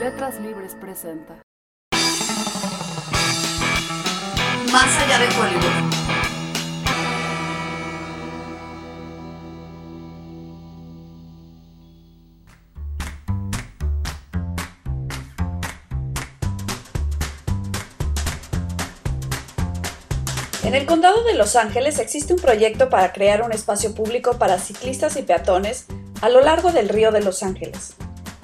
Letras Libres presenta. Más allá de Hollywood. En el condado de Los Ángeles existe un proyecto para crear un espacio público para ciclistas y peatones a lo largo del río de Los Ángeles.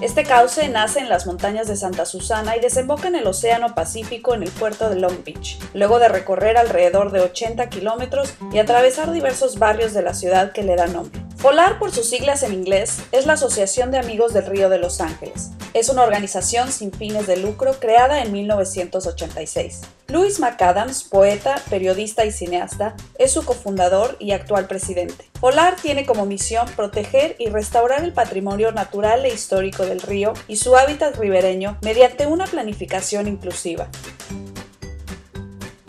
Este cauce nace en las montañas de Santa Susana y desemboca en el Océano Pacífico en el puerto de Long Beach, luego de recorrer alrededor de 80 kilómetros y atravesar diversos barrios de la ciudad que le dan nombre. FOLAR, por sus siglas en inglés, es la Asociación de Amigos del Río de Los Ángeles. Es una organización sin fines de lucro creada en 1986. Louis McAdams, poeta, periodista y cineasta, es su cofundador y actual presidente. FOLAR tiene como misión proteger y restaurar el patrimonio natural e histórico del río y su hábitat ribereño mediante una planificación inclusiva.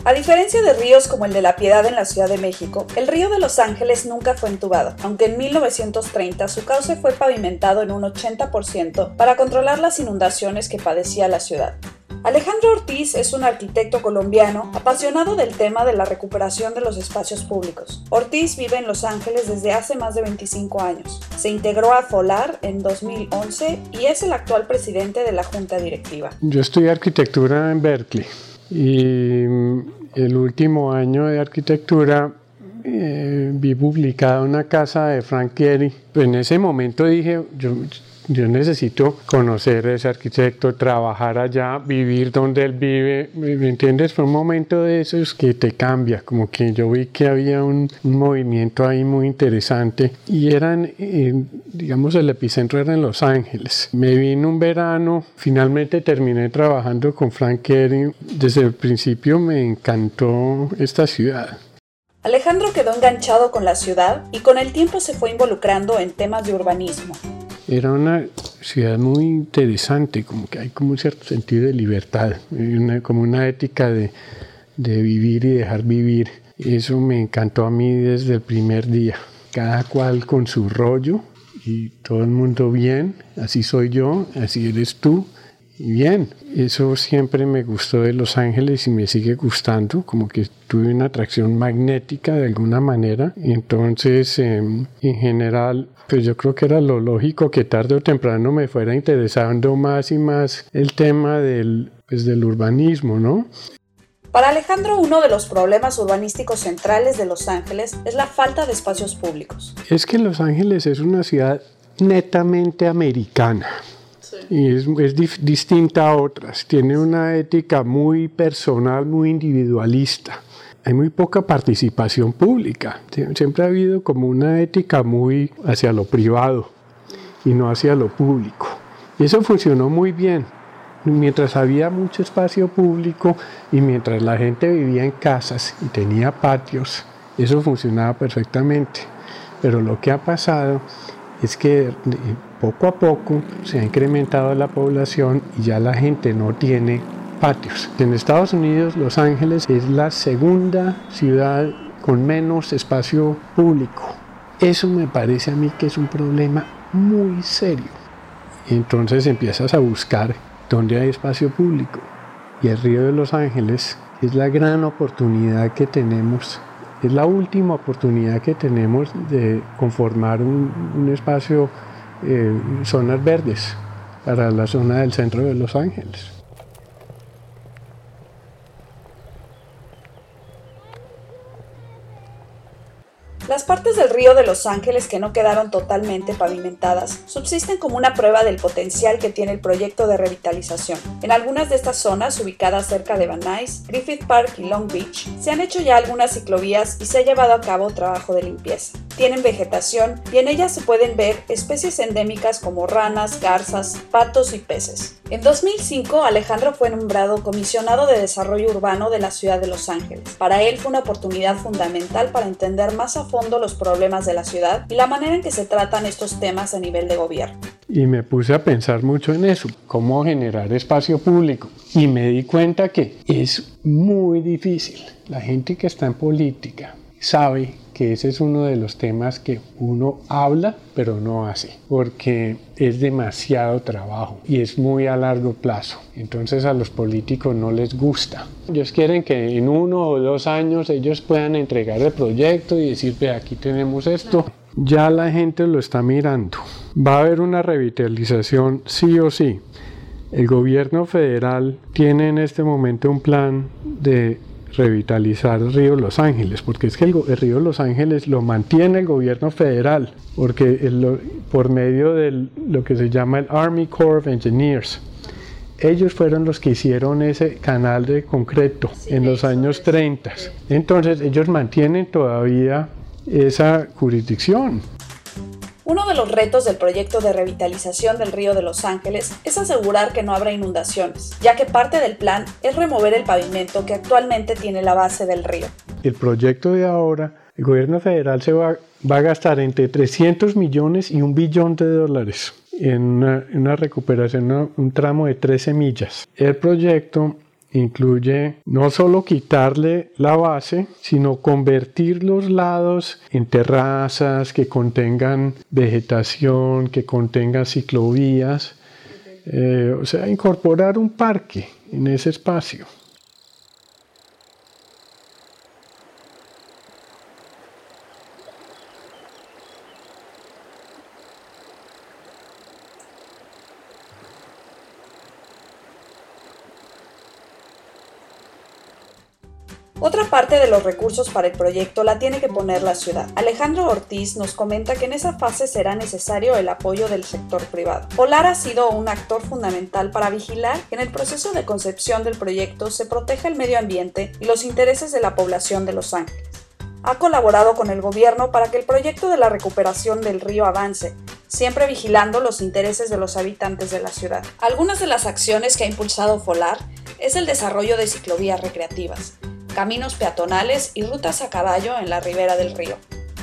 A diferencia de ríos como el de la Piedad en la Ciudad de México, el río de Los Ángeles nunca fue entubado, aunque en 1930 su cauce fue pavimentado en un 80% para controlar las inundaciones que padecía la ciudad. Alejandro Ortiz es un arquitecto colombiano apasionado del tema de la recuperación de los espacios públicos. Ortiz vive en Los Ángeles desde hace más de 25 años. Se integró a FOLAR en 2011 y es el actual presidente de la junta directiva. Yo estudié arquitectura en Berkeley y el último año de arquitectura eh, vi publicada una casa de Frank Gehry. En ese momento dije, yo, yo necesito conocer a ese arquitecto, trabajar allá, vivir donde él vive, ¿me entiendes? Fue un momento de esos que te cambia, como que yo vi que había un, un movimiento ahí muy interesante y eran, eh, digamos, el epicentro era en Los Ángeles. Me vine un verano, finalmente terminé trabajando con Frank Gehry. Desde el principio me encantó esta ciudad. Alejandro quedó enganchado con la ciudad y con el tiempo se fue involucrando en temas de urbanismo. Era una ciudad muy interesante, como que hay como un cierto sentido de libertad, una, como una ética de, de vivir y dejar vivir. Eso me encantó a mí desde el primer día. Cada cual con su rollo y todo el mundo bien, así soy yo, así eres tú. Y bien, eso siempre me gustó de Los Ángeles y me sigue gustando, como que tuve una atracción magnética de alguna manera. Entonces, eh, en general, pues yo creo que era lo lógico que tarde o temprano me fuera interesando más y más el tema del, pues, del urbanismo, ¿no? Para Alejandro, uno de los problemas urbanísticos centrales de Los Ángeles es la falta de espacios públicos. Es que Los Ángeles es una ciudad netamente americana y es, es distinta a otras. Tiene una ética muy personal, muy individualista. Hay muy poca participación pública. Sie- Siempre ha habido como una ética muy hacia lo privado y no hacia lo público. Y eso funcionó muy bien. Mientras había mucho espacio público y mientras la gente vivía en casas y tenía patios, eso funcionaba perfectamente. Pero lo que ha pasado es que eh, poco a poco se ha incrementado la población y ya la gente no tiene patios. En Estados Unidos, Los Ángeles es la segunda ciudad con menos espacio público. Eso me parece a mí que es un problema muy serio. Entonces empiezas a buscar dónde hay espacio público. Y el río de Los Ángeles es la gran oportunidad que tenemos es la última oportunidad que tenemos de conformar un, un espacio, eh, zonas verdes para la zona del centro de Los Ángeles. Las partes del río de Los Ángeles que no quedaron totalmente pavimentadas subsisten como una prueba del potencial que tiene el proyecto de revitalización. En algunas de estas zonas, ubicadas cerca de Van Nuys, Griffith Park y Long Beach, se han hecho ya algunas ciclovías y se ha llevado a cabo trabajo de limpieza. Tienen vegetación y en ellas se pueden ver especies endémicas como ranas, garzas, patos y peces. En 2005, Alejandro fue nombrado comisionado de desarrollo urbano de la ciudad de Los Ángeles. Para él fue una oportunidad fundamental para entender más a fondo los problemas de la ciudad y la manera en que se tratan estos temas a nivel de gobierno. Y me puse a pensar mucho en eso, cómo generar espacio público. Y me di cuenta que es muy difícil. La gente que está en política sabe que ese es uno de los temas que uno habla pero no hace, porque es demasiado trabajo y es muy a largo plazo. Entonces a los políticos no les gusta. Ellos quieren que en uno o dos años ellos puedan entregar el proyecto y decir, ve, aquí tenemos esto. Ya la gente lo está mirando. Va a haber una revitalización sí o sí. El gobierno federal tiene en este momento un plan de revitalizar el río Los Ángeles, porque es que el, río Los Ángeles lo mantiene el gobierno federal, porque por medio de lo que se llama el Army Corps of Engineers. Ellos fueron los que hicieron ese canal de concreto en los años 30. Entonces ellos mantienen todavía esa jurisdicción. Uno de los retos del proyecto de revitalización del río de Los Ángeles es asegurar que no habrá inundaciones, ya que parte del plan es remover el pavimento que actualmente tiene la base del río. El proyecto de ahora, el gobierno federal se va, a gastar entre 300 millones y un billón de dólares en una, una recuperación, un tramo de 13 millas. El proyecto incluye no solo quitarle la base, sino convertir los lados en terrazas que contengan vegetación, que contengan ciclovías, eh, o sea, incorporar un parque en ese espacio. Otra parte de los recursos para el proyecto la tiene que poner la ciudad. Alejandro Ortiz nos comenta que en esa fase será necesario el apoyo del sector privado. Polar ha sido un actor fundamental para vigilar que en el proceso de concepción del proyecto se proteja el medio ambiente y los intereses de la población de Los Ángeles. Ha colaborado con el gobierno para que el proyecto de la recuperación del río avance, siempre vigilando los intereses de los habitantes de la ciudad. Algunas de las acciones que ha impulsado Folar es el desarrollo de ciclovías recreativas, caminos peatonales y rutas a caballo en la ribera del río,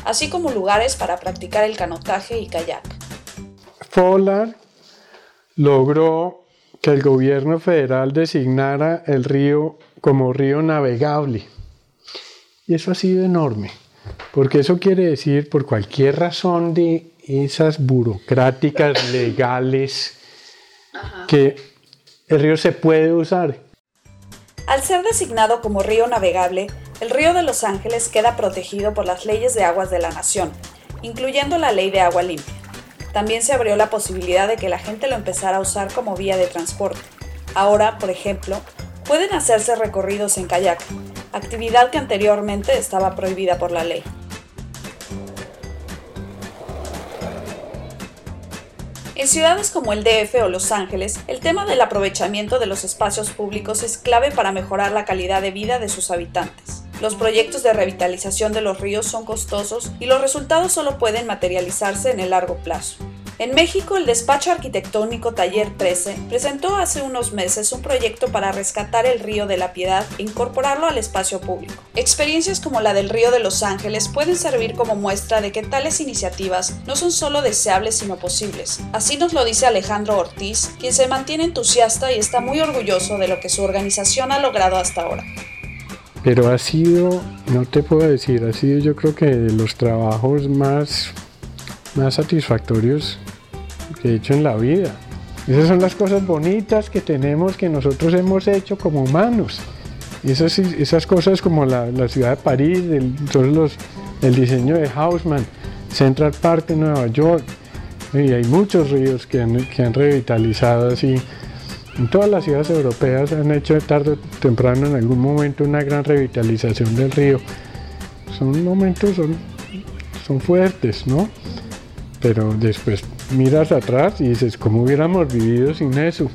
así como lugares para practicar el canotaje y kayak. Follard logró que el gobierno federal designara el río como río navegable. Y eso ha sido enorme, porque eso quiere decir, por cualquier razón de esas burocráticas legales, que el río se puede usar al ser designado como río navegable, el río de Los Ángeles queda protegido por las leyes de aguas de la nación, incluyendo la ley de agua limpia. También se abrió la posibilidad de que la gente lo empezara a usar como vía de transporte. Ahora, por ejemplo, pueden hacerse recorridos en kayak, actividad que anteriormente estaba prohibida por la ley. En ciudades como el DF o Los Ángeles, el tema del aprovechamiento de los espacios públicos es clave para mejorar la calidad de vida de sus habitantes. Los proyectos de revitalización de los ríos son costosos y los resultados solo pueden materializarse en el largo plazo. En México, el despacho arquitectónico Taller 13 presentó hace unos meses un proyecto para rescatar el río de la Piedad e incorporarlo al espacio público. Experiencias como la del río de Los Ángeles pueden servir como muestra de que tales iniciativas no son solo deseables sino posibles. Así nos lo dice Alejandro Ortiz, quien se mantiene entusiasta y está muy orgulloso de lo que su organización ha logrado hasta ahora. Pero ha sido, no te puedo decir, ha sido yo creo que de los trabajos más más satisfactorios que he hecho en la vida. Esas son las cosas bonitas que tenemos, que nosotros hemos hecho como humanos. Esas, esas cosas como la, ciudad de París, el, los, el diseño de Haussmann, Central Park de Nueva York, y hay muchos ríos que han, que han revitalizado así. En todas las ciudades europeas han hecho tarde o temprano en algún momento una gran revitalización del río. Son momentos, son, son fuertes, ¿no? Pero después miras atrás y dices, ¿cómo hubiéramos vivido sin eso?